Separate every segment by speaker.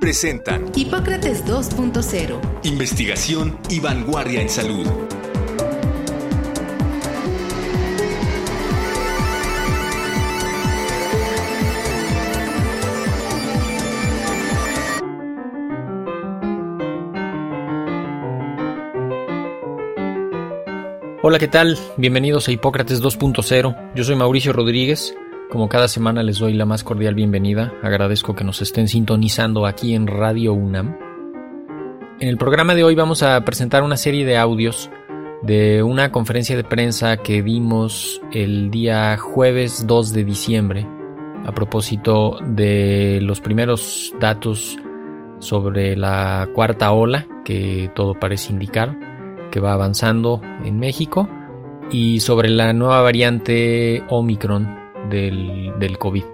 Speaker 1: presentan
Speaker 2: Hipócrates 2.0.
Speaker 1: Investigación y vanguardia en salud.
Speaker 3: Hola, ¿qué tal? Bienvenidos a Hipócrates 2.0. Yo soy Mauricio Rodríguez como cada semana les doy la más cordial bienvenida, agradezco que nos estén sintonizando aquí en Radio UNAM. En el programa de hoy vamos a presentar una serie de audios de una conferencia de prensa que dimos el día jueves 2 de diciembre a propósito de los primeros datos sobre la cuarta ola que todo parece indicar que va avanzando en México y sobre la nueva variante Omicron del, COVID.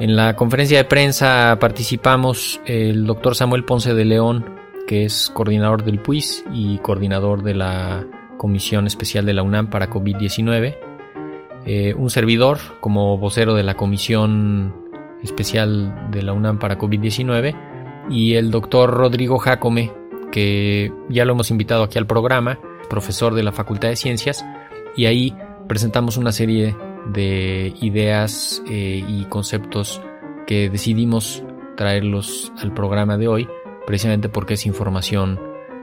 Speaker 3: En la conferencia de prensa participamos el doctor Samuel Ponce de León, que es coordinador del PUIS y coordinador de la Comisión Especial de la UNAM para COVID-19, eh, un servidor como vocero de la Comisión Especial de la UNAM para COVID-19 y el doctor Rodrigo Jacome, que ya lo hemos invitado aquí al programa, profesor de la Facultad de Ciencias, y ahí presentamos una serie de ideas eh, y conceptos que decidimos traerlos al programa de hoy, precisamente porque es información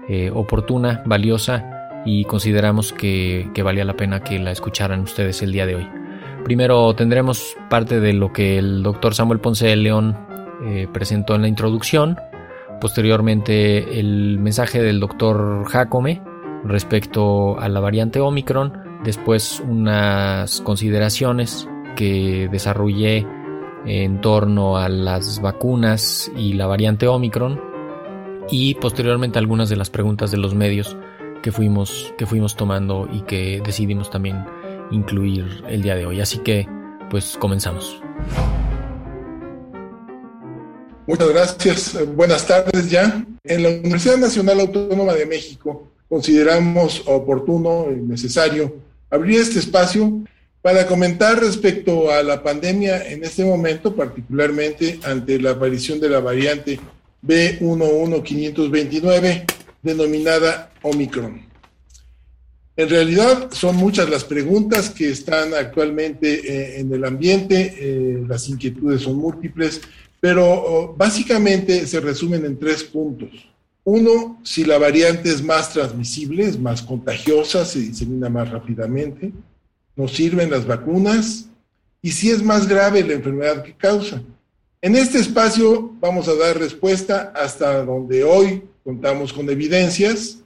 Speaker 3: eh, oportuna, valiosa y consideramos que, valía la pena que la escucharan ustedes el día de hoy. Primero tendremos parte de lo que el doctor Samuel Ponce de León eh, presentó en la introducción, posteriormente el mensaje del doctor Jacome respecto a la variante Omicron, después unas consideraciones que desarrollé en torno a las vacunas y la variante Omicron y posteriormente algunas de las preguntas de los medios que fuimos, que fuimos tomando y que decidimos también incluir el día de hoy. Así que pues comenzamos.
Speaker 4: Muchas gracias. Buenas tardes ya. En la Universidad Nacional Autónoma de México consideramos oportuno y necesario abrir este espacio para comentar respecto a la pandemia en este momento, particularmente ante la aparición de la variante B11529 denominada Omicron. En realidad son muchas las preguntas que están actualmente eh, en el ambiente, eh, las inquietudes son múltiples, pero oh, básicamente se resumen en tres puntos. Uno, si la variante es más transmisible, es más contagiosa, se disemina más rápidamente, nos sirven las vacunas y si es más grave la enfermedad que causa. En este espacio vamos a dar respuesta hasta donde hoy contamos con evidencias.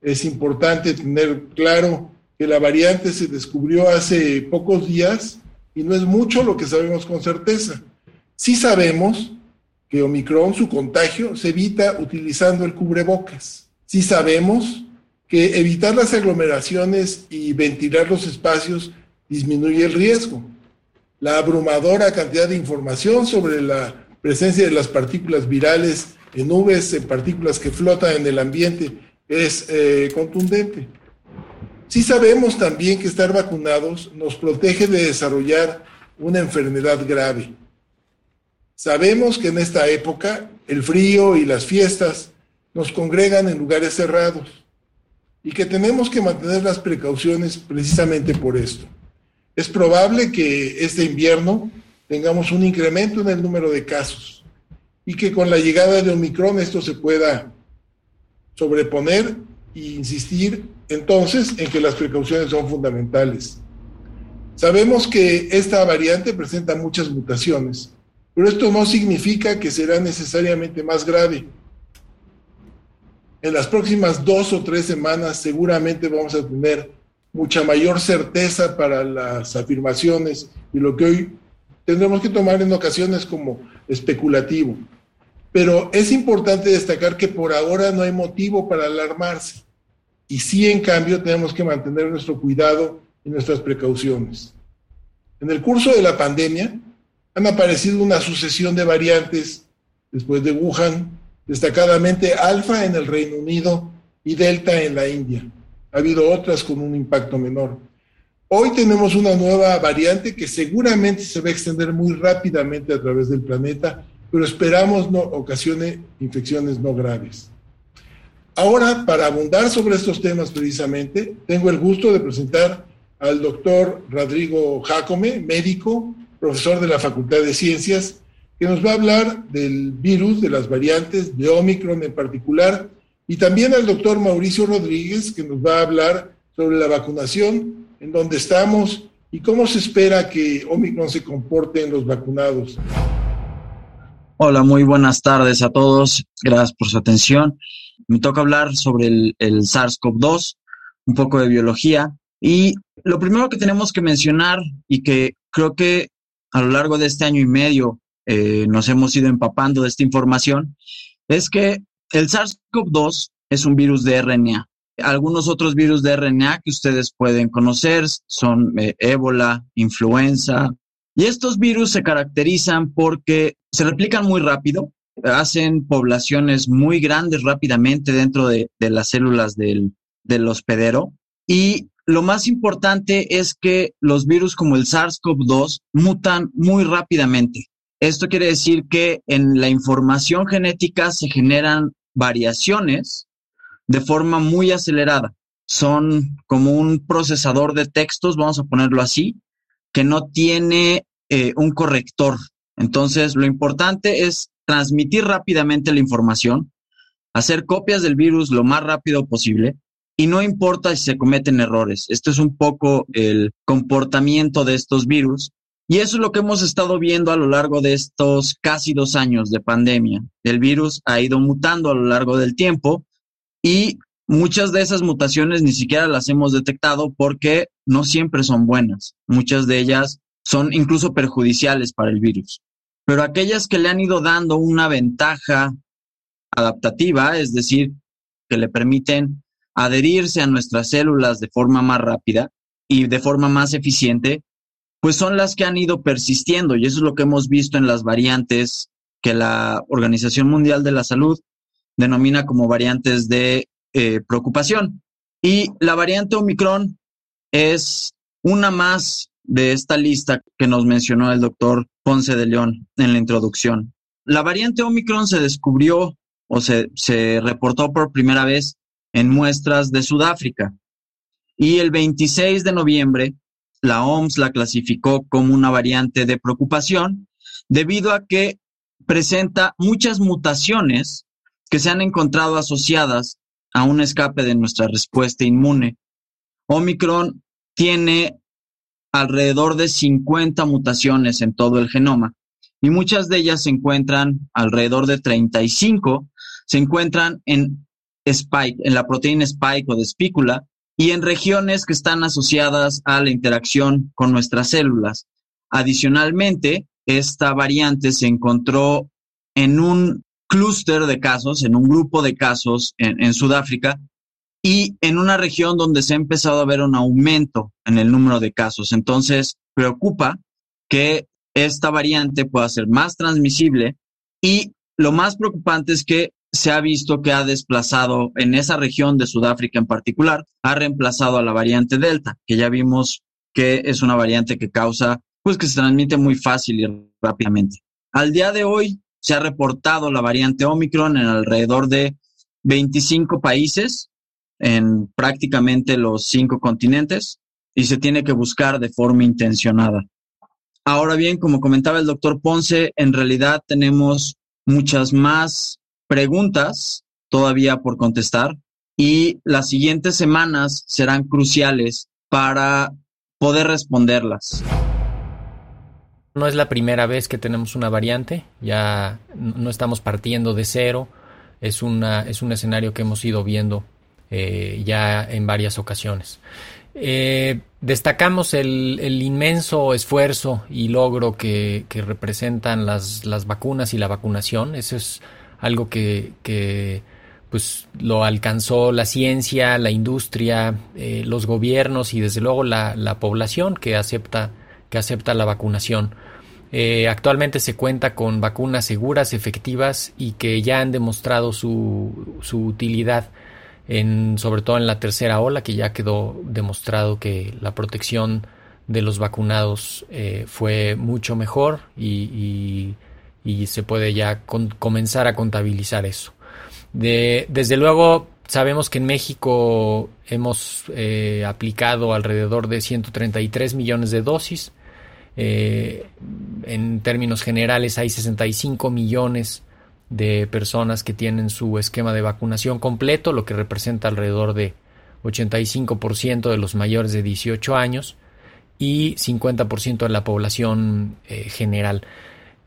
Speaker 4: Es importante tener claro que la variante se descubrió hace pocos días y no es mucho lo que sabemos con certeza. Sí sabemos que Omicron, su contagio, se evita utilizando el cubrebocas. Sí sabemos que evitar las aglomeraciones y ventilar los espacios disminuye el riesgo. La abrumadora cantidad de información sobre la presencia de las partículas virales en nubes, en partículas que flotan en el ambiente, es eh, contundente. Sí sabemos también que estar vacunados nos protege de desarrollar una enfermedad grave. Sabemos que en esta época el frío y las fiestas nos congregan en lugares cerrados y que tenemos que mantener las precauciones precisamente por esto. Es probable que este invierno tengamos un incremento en el número de casos y que con la llegada de Omicron esto se pueda sobreponer e insistir entonces en que las precauciones son fundamentales. Sabemos que esta variante presenta muchas mutaciones pero esto no significa que será necesariamente más grave. En las próximas dos o tres semanas seguramente vamos a tener mucha mayor certeza para las afirmaciones y lo que hoy tendremos que tomar en ocasiones como especulativo. Pero es importante destacar que por ahora no hay motivo para alarmarse. Y sí, en cambio, tenemos que mantener nuestro cuidado y nuestras precauciones. En el curso de la pandemia han aparecido una sucesión de variantes después de Wuhan, destacadamente alfa en el Reino Unido y delta en la India. Ha habido otras con un impacto menor. Hoy tenemos una nueva variante que seguramente se va a extender muy rápidamente a través del planeta, pero esperamos no ocasione infecciones no graves. Ahora, para abundar sobre estos temas precisamente, tengo el gusto de presentar al doctor Rodrigo Jacome, médico, profesor de la Facultad de Ciencias, que nos va a hablar del virus, de las variantes, de Omicron en particular, y también al doctor Mauricio Rodríguez, que nos va a hablar sobre la vacunación, en dónde estamos y cómo se espera que Omicron se comporte en los vacunados.
Speaker 5: Hola, muy buenas tardes a todos. Gracias por su atención. Me toca hablar sobre el, el SARS-CoV-2, un poco de biología. Y lo primero que tenemos que mencionar y que creo que a lo largo de este año y medio eh, nos hemos ido empapando de esta información, es que el SARS-CoV-2 es un virus de RNA. Algunos otros virus de RNA que ustedes pueden conocer son eh, ébola, influenza. Y estos virus se caracterizan porque se replican muy rápido, hacen poblaciones muy grandes rápidamente dentro de, las células del, del hospedero y lo más importante es que los virus como el SARS-CoV-2 mutan muy rápidamente. Esto quiere decir que en la información genética se generan variaciones de forma muy acelerada. Son como un procesador de textos, vamos a ponerlo así, que no tiene eh, un corrector. Entonces, lo importante es transmitir rápidamente la información, hacer copias del virus lo más rápido posible y no importa si se cometen errores. Este es un poco el comportamiento de estos virus. Y eso es lo que hemos estado viendo a lo largo de estos casi dos años de pandemia. El virus ha ido mutando a lo largo del tiempo y muchas de esas mutaciones ni siquiera las hemos detectado porque no siempre son buenas. Muchas de ellas son incluso perjudiciales para el virus. Pero aquellas que le han ido dando una ventaja adaptativa, es decir, que le permiten adherirse a nuestras células de forma más rápida y de forma más eficiente, pues son las que han ido persistiendo y eso es lo que hemos visto en las variantes que la Organización Mundial de la Salud denomina como variantes de eh, preocupación. Y la variante Omicron es una más de esta lista que nos mencionó el doctor Ponce de León en la introducción. La variante Omicron se descubrió o se, se reportó por primera vez en muestras de Sudáfrica. Y el 26 de noviembre, la OMS la clasificó como una variante de preocupación debido a que presenta muchas mutaciones que se han encontrado asociadas a un escape de nuestra respuesta inmune. Omicron tiene alrededor de 50 mutaciones en todo el genoma y muchas de ellas se encuentran, alrededor de 35, se encuentran en spike, en la proteína spike o de espícula, y en regiones que están asociadas a la interacción con nuestras células. Adicionalmente, esta variante se encontró en un clúster de casos, en un grupo de casos en, en, Sudáfrica y en una región donde se ha empezado a ver un aumento en el número de casos. Entonces, preocupa que esta variante pueda ser más transmisible y lo más preocupante es que se ha visto que ha desplazado en esa región de Sudáfrica en particular, ha reemplazado a la variante Delta, que ya vimos que es una variante que causa, pues que se transmite muy fácil y rápidamente. Al día de hoy se ha reportado la variante Omicron en alrededor de 25 países, en prácticamente los cinco continentes, y se tiene que buscar de forma intencionada. Ahora bien, como comentaba el doctor Ponce, en realidad tenemos muchas más preguntas todavía por contestar y las siguientes semanas serán cruciales para poder responderlas.
Speaker 3: No es la primera vez que tenemos una variante, ya no estamos partiendo de cero, es, una, es un escenario que hemos ido viendo eh, ya en varias ocasiones. Eh, destacamos el, el, inmenso esfuerzo y logro que, que representan las, las, vacunas y la vacunación. Eso es algo que, que pues lo alcanzó la ciencia, la industria, eh, los gobiernos y desde luego la, la, población que acepta, que acepta la vacunación. Eh, actualmente se cuenta con vacunas seguras, efectivas y que ya han demostrado su, su utilidad, en, sobre todo en la tercera ola, que ya quedó demostrado que la protección de los vacunados eh, fue mucho mejor y, y, y se puede ya comenzar a contabilizar eso. De, desde luego, sabemos que en México hemos eh, aplicado alrededor de 133 millones de dosis. Eh, en términos generales, hay 65 millones de personas que tienen su esquema de vacunación completo, lo que representa alrededor de 85% de los mayores de 18 años y 50% de la población eh, general.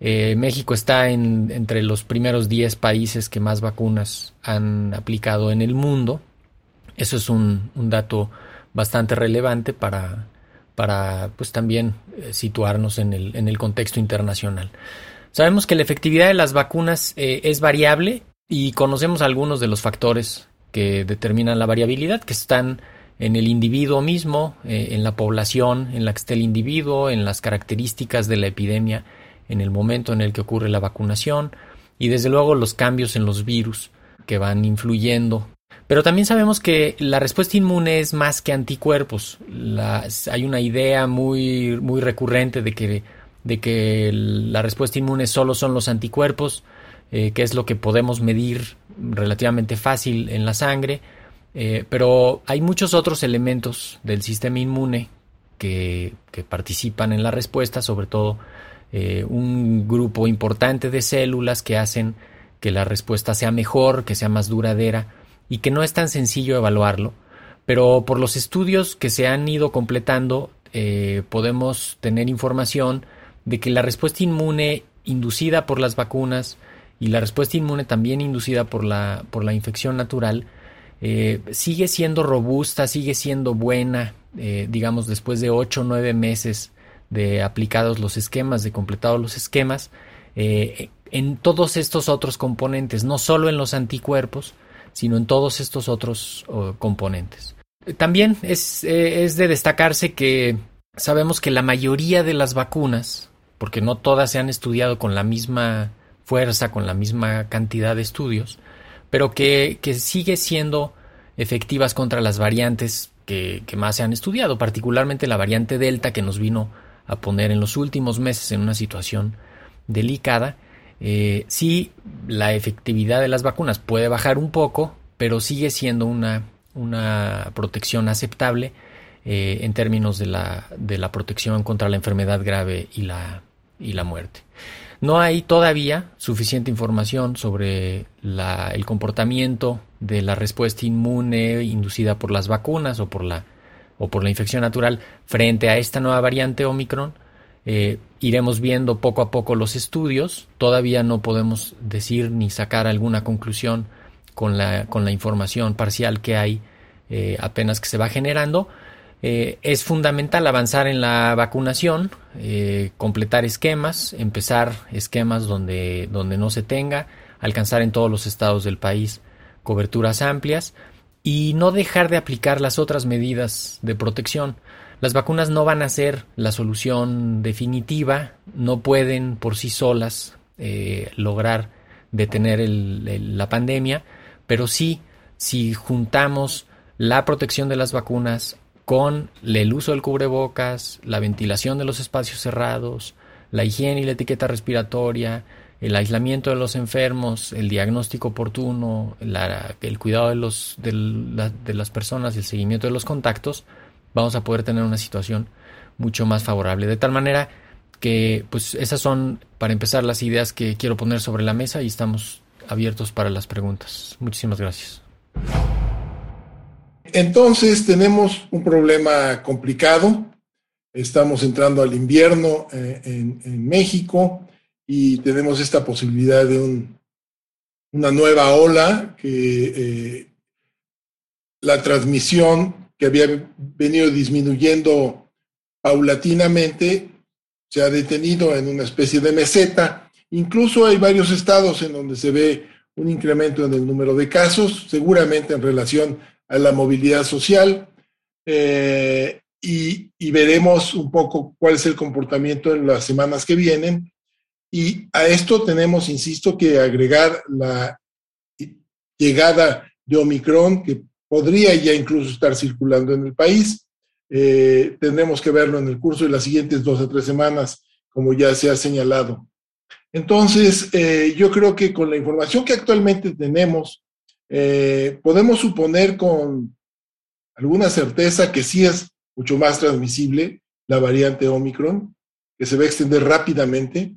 Speaker 3: Eh, México está en, entre los primeros 10 países que más vacunas han aplicado en el mundo. Eso es un, dato bastante relevante para, para pues, también eh, situarnos en el, en el, contexto internacional. Sabemos que la efectividad de las vacunas eh, es variable y conocemos algunos de los factores que determinan la variabilidad, que están en el individuo mismo, en la población en la que esté el individuo, en las características de la epidemia en el momento en el que ocurre la vacunación y desde luego los cambios en los virus que van influyendo. Pero también sabemos que la respuesta inmune es más que anticuerpos. hay una idea muy, muy recurrente de que, de que la respuesta inmune solo son los anticuerpos, eh, que es lo que podemos medir relativamente fácil en la sangre. Eh, pero hay muchos otros elementos del sistema inmune que, que participan en la respuesta, sobre todo eh, un grupo importante de células que hacen que la respuesta sea mejor, que sea más duradera y que no es tan sencillo evaluarlo, pero por los estudios que se han ido completando eh, podemos tener información de que la respuesta inmune inducida por las vacunas y la respuesta inmune también inducida por la, por la infección natural eh, sigue siendo robusta, sigue siendo buena, digamos, después de 8 o 9 meses de aplicados los esquemas, de completados los esquemas, eh, en todos estos otros componentes, no solo en los anticuerpos, sino en todos estos otros componentes. También es, eh, es de destacarse que sabemos que la mayoría de las vacunas, porque no todas se han estudiado con la misma fuerza, con la misma cantidad de estudios, pero que, que sigue siendo efectivas contra las variantes que, que, más se han estudiado, particularmente la variante Delta que nos vino a poner en los últimos meses en una situación delicada. Eh, sí, la efectividad de las vacunas puede bajar un poco, pero sigue siendo una, una protección aceptable eh, en términos de la, de la, protección contra la enfermedad grave y la, y la muerte. No hay todavía suficiente información sobre la, el comportamiento de la respuesta inmune inducida por las vacunas o por la o por la infección natural frente a esta nueva variante Omicron. Eh, iremos viendo poco a poco los estudios. Todavía no podemos decir ni sacar alguna conclusión con la, con la información parcial que hay eh, apenas que se va generando. Eh, es fundamental avanzar en la vacunación, completar esquemas, empezar esquemas donde, donde no se tenga, alcanzar en todos los estados del país coberturas amplias y no dejar de aplicar las otras medidas de protección. Las vacunas no van a ser la solución definitiva, no pueden por sí solas eh, lograr detener la pandemia, pero sí, si juntamos la protección de las vacunas con el uso del cubrebocas, la ventilación de los espacios cerrados, la higiene y la etiqueta respiratoria, el aislamiento de los enfermos, el diagnóstico oportuno, el cuidado de, los, de, las personas el seguimiento de los contactos, vamos a poder tener una situación mucho más favorable. De tal manera que, pues, esas son, para empezar, las ideas que quiero poner sobre la mesa y estamos abiertos para las preguntas. Muchísimas gracias.
Speaker 4: Entonces, tenemos un problema complicado. Estamos entrando al invierno eh, en México y tenemos esta posibilidad de un, una nueva ola que eh, la transmisión que había venido disminuyendo paulatinamente se ha detenido en una especie de meseta. Incluso hay varios estados en donde se ve un incremento en el número de casos, seguramente en relación a la movilidad social, eh, y, y, veremos un poco cuál es el comportamiento en las semanas que vienen. Y a esto tenemos, insisto, que agregar la llegada de Omicron, que podría ya incluso estar circulando en el país. Eh, tendremos que verlo en el curso de las siguientes dos o tres semanas, como ya se ha señalado. Entonces, eh, yo creo que con la información que actualmente tenemos, eh, podemos suponer con alguna certeza que sí es mucho más transmisible la variante Omicron, que se va a extender rápidamente,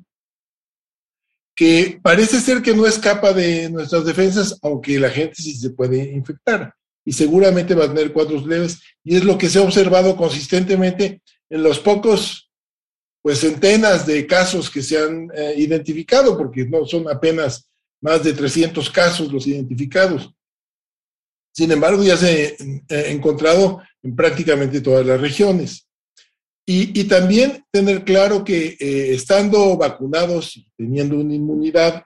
Speaker 4: que parece ser que no escapa de nuestras defensas, aunque la gente sí se puede infectar y seguramente va a tener cuadros leves y es lo que se ha observado consistentemente en los pocos, pues centenas de casos que se han eh, identificado, porque no son apenas más de 300 casos los identificados. Sin embargo, ya se ha encontrado en prácticamente todas las regiones. Y, también tener claro que eh, estando vacunados y teniendo una inmunidad,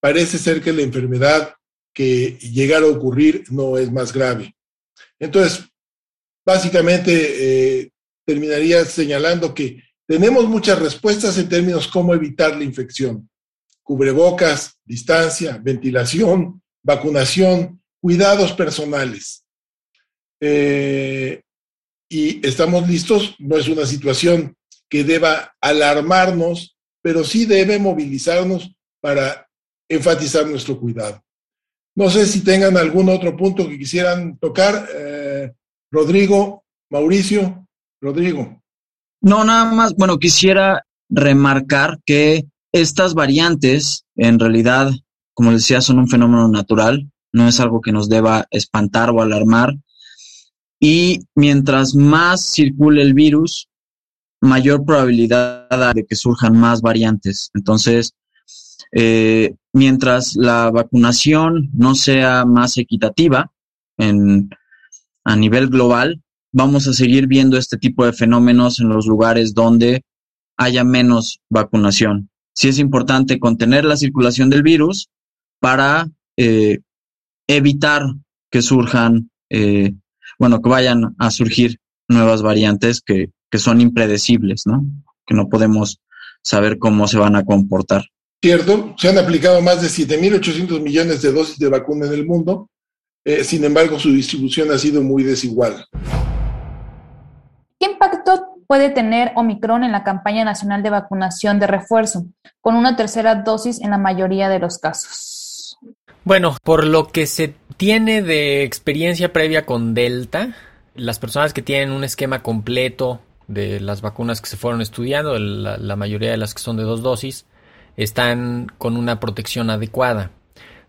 Speaker 4: parece ser que la enfermedad que llegara a ocurrir no es más grave. Entonces, básicamente eh, terminaría señalando que tenemos muchas respuestas en términos cómo evitar la infección. Cubrebocas, distancia, ventilación, vacunación, cuidados personales. Eh, y estamos listos, no es una situación que deba alarmarnos, pero sí debe movilizarnos para enfatizar nuestro cuidado. No sé si tengan algún otro punto que quisieran tocar. Eh, Rodrigo, Mauricio, Rodrigo.
Speaker 5: No, nada más, bueno, quisiera remarcar que estas variantes, en realidad, como decía, son un fenómeno natural, no es algo que nos deba espantar o alarmar. Y mientras más circule el virus, mayor probabilidad de que surjan más variantes. Entonces, eh, mientras la vacunación no sea más equitativa en, a nivel global, vamos a seguir viendo este tipo de fenómenos en los lugares donde haya menos vacunación. Sí es importante contener la circulación del virus para eh, evitar que surjan, eh, bueno, que vayan a surgir nuevas variantes que, que son impredecibles, ¿no? Que no podemos saber cómo se van a comportar.
Speaker 4: Cierto, se han aplicado más de 7.800 millones de dosis de vacuna en el mundo, eh, sin embargo su distribución ha sido muy desigual.
Speaker 6: ¿Qué impacto puede tener Omicron en la campaña nacional de vacunación de refuerzo, con una tercera dosis en la mayoría de los casos?
Speaker 3: Bueno, por lo que se tiene de experiencia previa con Delta, las personas que tienen un esquema completo de las vacunas que se fueron estudiando, la, la mayoría de las que son de dos dosis, están con una protección adecuada.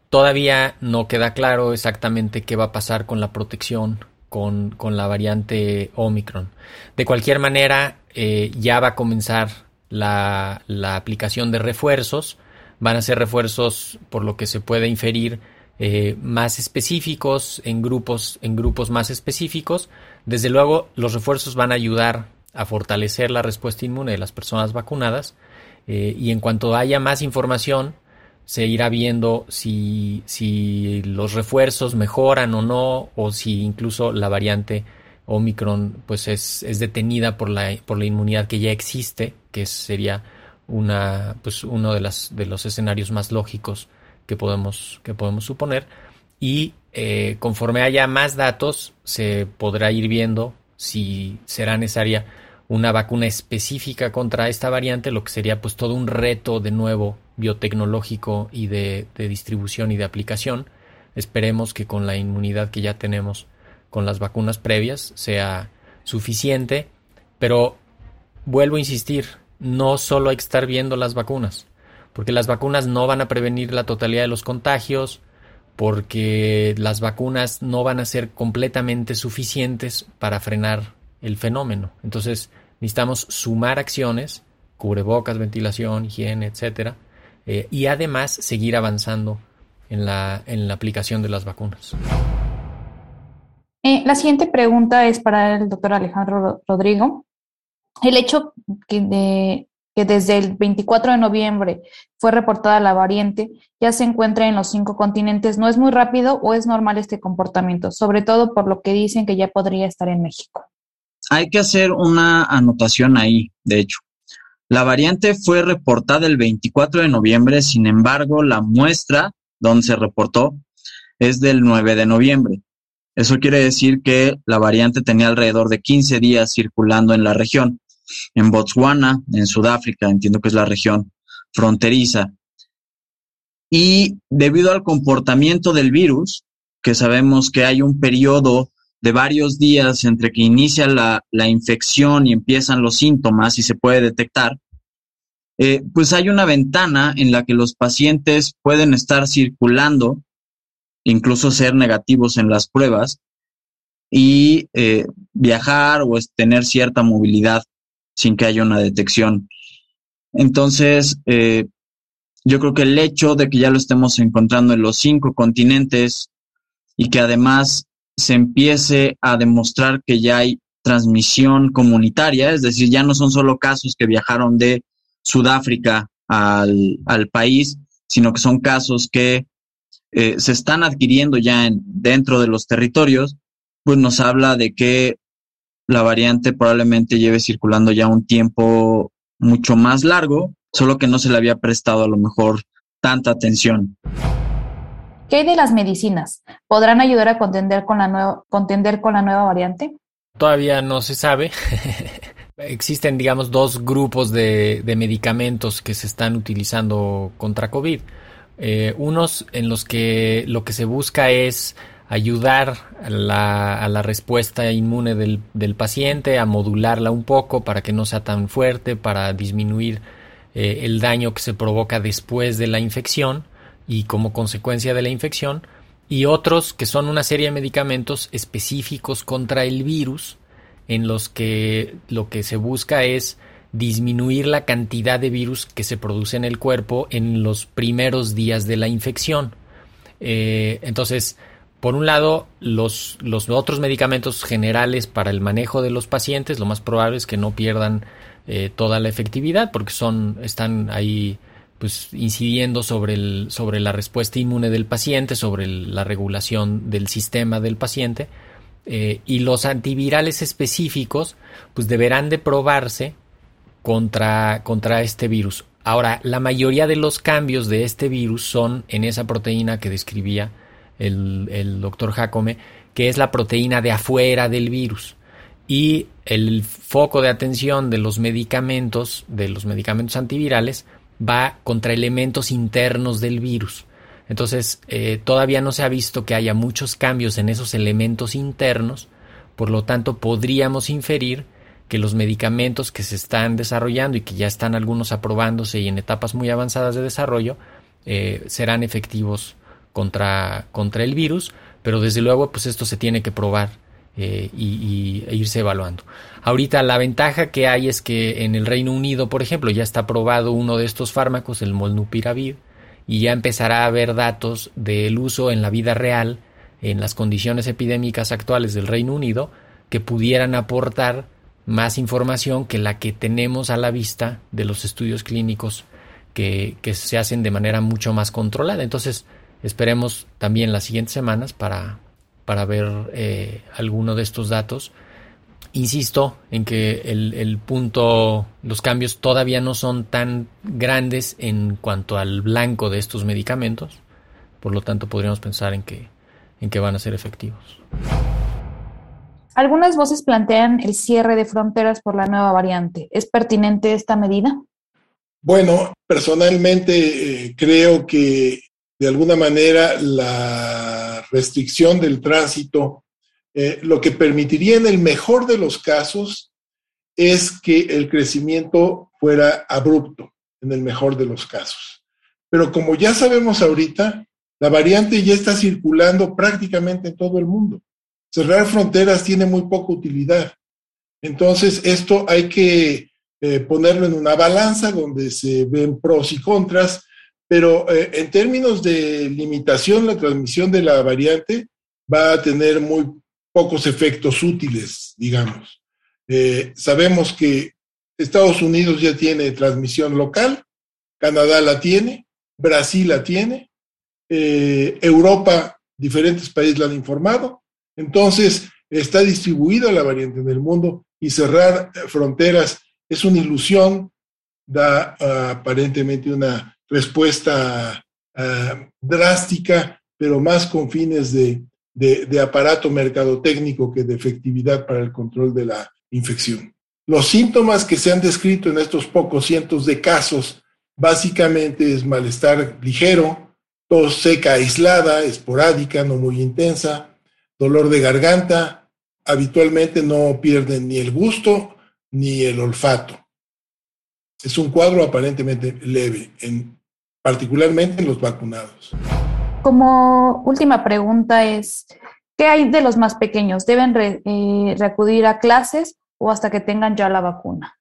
Speaker 3: Todavía no queda claro exactamente qué va a pasar con la protección con, la variante Omicron. De cualquier manera, eh, ya va a comenzar la, aplicación de refuerzos. Van a ser refuerzos, por lo que se puede inferir, eh, más específicos, en grupos, en grupos más específicos. Desde luego, los refuerzos van a ayudar a fortalecer la respuesta inmune de las personas vacunadas, eh, y en cuanto haya más información, se irá viendo si, si los refuerzos mejoran o no, o si incluso la variante Omicron pues es, es detenida por la, por la inmunidad que ya existe, que sería una, pues uno de, las, de los escenarios más lógicos que podemos, que podemos suponer. Y eh, conforme haya más datos, se podrá ir viendo si será necesaria una vacuna específica contra esta variante, lo que sería pues todo un reto de nuevo biotecnológico y de, distribución y de aplicación. Esperemos que con la inmunidad que ya tenemos con las vacunas previas sea suficiente, pero vuelvo a insistir, no solo hay que estar viendo las vacunas, porque las vacunas no van a prevenir la totalidad de los contagios, porque las vacunas no van a ser completamente suficientes para frenar el fenómeno. Entonces, necesitamos sumar acciones, cubrebocas, ventilación, higiene, etcétera, eh, y además seguir avanzando en la, en la aplicación de las vacunas.
Speaker 6: Eh, la siguiente pregunta es para el doctor Alejandro Rodrigo. El hecho de que desde el 24 de noviembre fue reportada la variante, ya se encuentra en los cinco continentes, ¿no es muy rápido o es normal este comportamiento? Sobre todo por lo que dicen que ya podría estar en México.
Speaker 5: Hay que hacer una anotación ahí, de hecho. La variante fue reportada el 24 de noviembre, sin embargo, la muestra donde se reportó es del 9 de noviembre. Eso quiere decir que la variante tenía alrededor de 15 días circulando en la región. En Botswana, en Sudáfrica, entiendo que es la región fronteriza. Y debido al comportamiento del virus, que sabemos que hay un periodo de varios días entre que inicia la, infección y empiezan los síntomas y se puede detectar, eh, pues hay una ventana en la que los pacientes pueden estar circulando incluso ser negativos en las pruebas y eh, viajar o tener cierta movilidad sin que haya una detección. Entonces, eh, yo creo que el hecho de que ya lo estemos encontrando en los cinco continentes y que además se empiece a demostrar que ya hay transmisión comunitaria, es decir, ya no son solo casos que viajaron de Sudáfrica al, al país, sino que son casos que eh, se están adquiriendo ya en, dentro de los territorios, pues nos habla de que la variante probablemente lleve circulando ya un tiempo mucho más largo, solo que no se le había prestado a lo mejor tanta atención.
Speaker 6: ¿Qué hay de las medicinas? ¿Podrán ayudar a contender con la, nueva, contender con la nueva variante?
Speaker 3: Todavía no se sabe. Existen, digamos, dos grupos de, de medicamentos que se están utilizando contra COVID. Eh, unos en los que lo que se busca es ayudar a la, respuesta inmune del, paciente, a modularla un poco para que no sea tan fuerte, para disminuir eh, el daño que se provoca después de la infección y como consecuencia de la infección, y otros que son una serie de medicamentos específicos contra el virus, en los que lo que se busca es disminuir la cantidad de virus que se produce en el cuerpo en los primeros días de la infección. Eh, entonces, por un lado, los, los, otros medicamentos generales para el manejo de los pacientes, lo más probable es que no pierdan eh, toda la efectividad porque son, están ahí pues incidiendo sobre, el, sobre la respuesta inmune del paciente, sobre la regulación del sistema del paciente. Eh, y los antivirales específicos pues deberán de probarse contra, contra este virus. Ahora, la mayoría de los cambios de este virus son en esa proteína que describía el, doctor Jacome, que es la proteína de afuera del virus. Y el foco de atención de los medicamentos, de los medicamentos antivirales, va contra elementos internos del virus. Entonces, eh, todavía no se ha visto que haya muchos cambios en esos elementos internos, por lo tanto, podríamos inferir que los medicamentos que se están desarrollando y que ya están algunos aprobándose y en etapas muy avanzadas de desarrollo eh, serán efectivos contra, contra el virus, pero desde luego pues esto se tiene que probar eh, y, e irse evaluando. Ahorita la ventaja que hay es que en el Reino Unido, por ejemplo, ya está aprobado uno de estos fármacos, el molnupiravir, y ya empezará a haber datos del uso en la vida real, en las condiciones epidémicas actuales del Reino Unido, que pudieran aportar más información que la que tenemos a la vista de los estudios clínicos que, se hacen de manera mucho más controlada. Entonces, esperemos también las siguientes semanas para, para ver eh, alguno de estos datos. Insisto en que el, el, punto, los cambios todavía no son tan grandes en cuanto al blanco de estos medicamentos, por lo tanto podríamos pensar en que, en que van a ser efectivos.
Speaker 6: Algunas voces plantean el cierre de fronteras por la nueva variante. ¿Es pertinente esta medida?
Speaker 4: Bueno, personalmente eh, creo que de alguna manera la restricción del tránsito eh, lo que permitiría en el mejor de los casos es que el crecimiento fuera abrupto, en el mejor de los casos. Pero como ya sabemos ahorita, la variante ya está circulando prácticamente en todo el mundo cerrar fronteras tiene muy poca utilidad. Entonces, esto hay que eh, ponerlo en una balanza donde se ven pros y contras, pero eh, en términos de limitación, la transmisión de la variante va a tener muy pocos efectos útiles, digamos. Eh, sabemos que Estados Unidos ya tiene transmisión local, Canadá la tiene, Brasil la tiene, eh, Europa, diferentes países la han informado. Entonces, está distribuida la variante en el mundo y cerrar fronteras es una ilusión, da uh, aparentemente una respuesta uh, drástica, pero más con fines de, de, de aparato mercadotécnico que de efectividad para el control de la infección. Los síntomas que se han descrito en estos pocos cientos de casos básicamente es malestar ligero, tos seca aislada, esporádica, no muy intensa, dolor de garganta, habitualmente no pierden ni el gusto ni el olfato. Es un cuadro aparentemente leve, particularmente en los vacunados.
Speaker 6: Como última pregunta es, ¿qué hay de los más pequeños? ¿Deben re, eh, reacudir a clases o hasta que tengan ya la vacuna?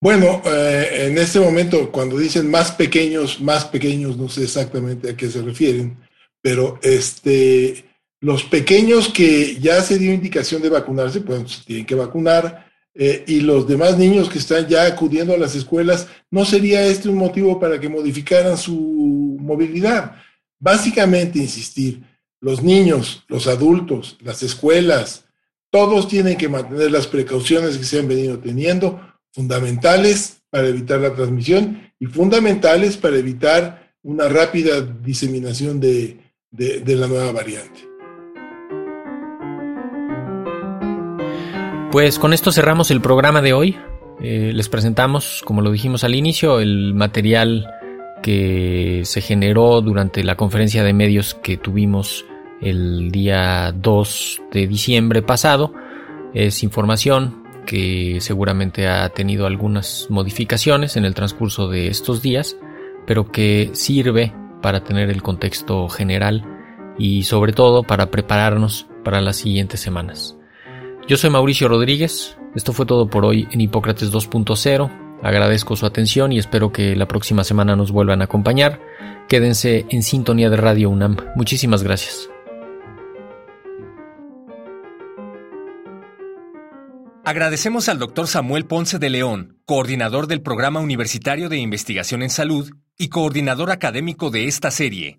Speaker 4: Bueno, eh, en este momento, cuando dicen más pequeños, más pequeños, no sé exactamente a qué se refieren, pero este, los pequeños que ya se dio indicación de vacunarse, pues tienen que vacunar, eh, y los demás niños que están ya acudiendo a las escuelas, ¿no sería este un motivo para que modificaran su movilidad? Básicamente, insistir, los niños, los adultos, las escuelas, todos tienen que mantener las precauciones que se han venido teniendo fundamentales para evitar la transmisión y fundamentales para evitar una rápida diseminación de, la nueva variante.
Speaker 3: Pues con esto cerramos el programa de hoy. Eh, les presentamos, como lo dijimos al inicio, el material que se generó durante la conferencia de medios que tuvimos el día 2 de diciembre pasado. Es información que seguramente ha tenido algunas modificaciones en el transcurso de estos días, pero que sirve para tener el contexto general y sobre todo para prepararnos para las siguientes semanas. Yo soy Mauricio Rodríguez, esto fue todo por hoy en Hipócrates 2.0, agradezco su atención y espero que la próxima semana nos vuelvan a acompañar. Quédense en sintonía de Radio UNAM. Muchísimas gracias.
Speaker 1: Agradecemos al doctor Samuel Ponce de León, coordinador del Programa Universitario de Investigación en Salud y coordinador académico de esta serie.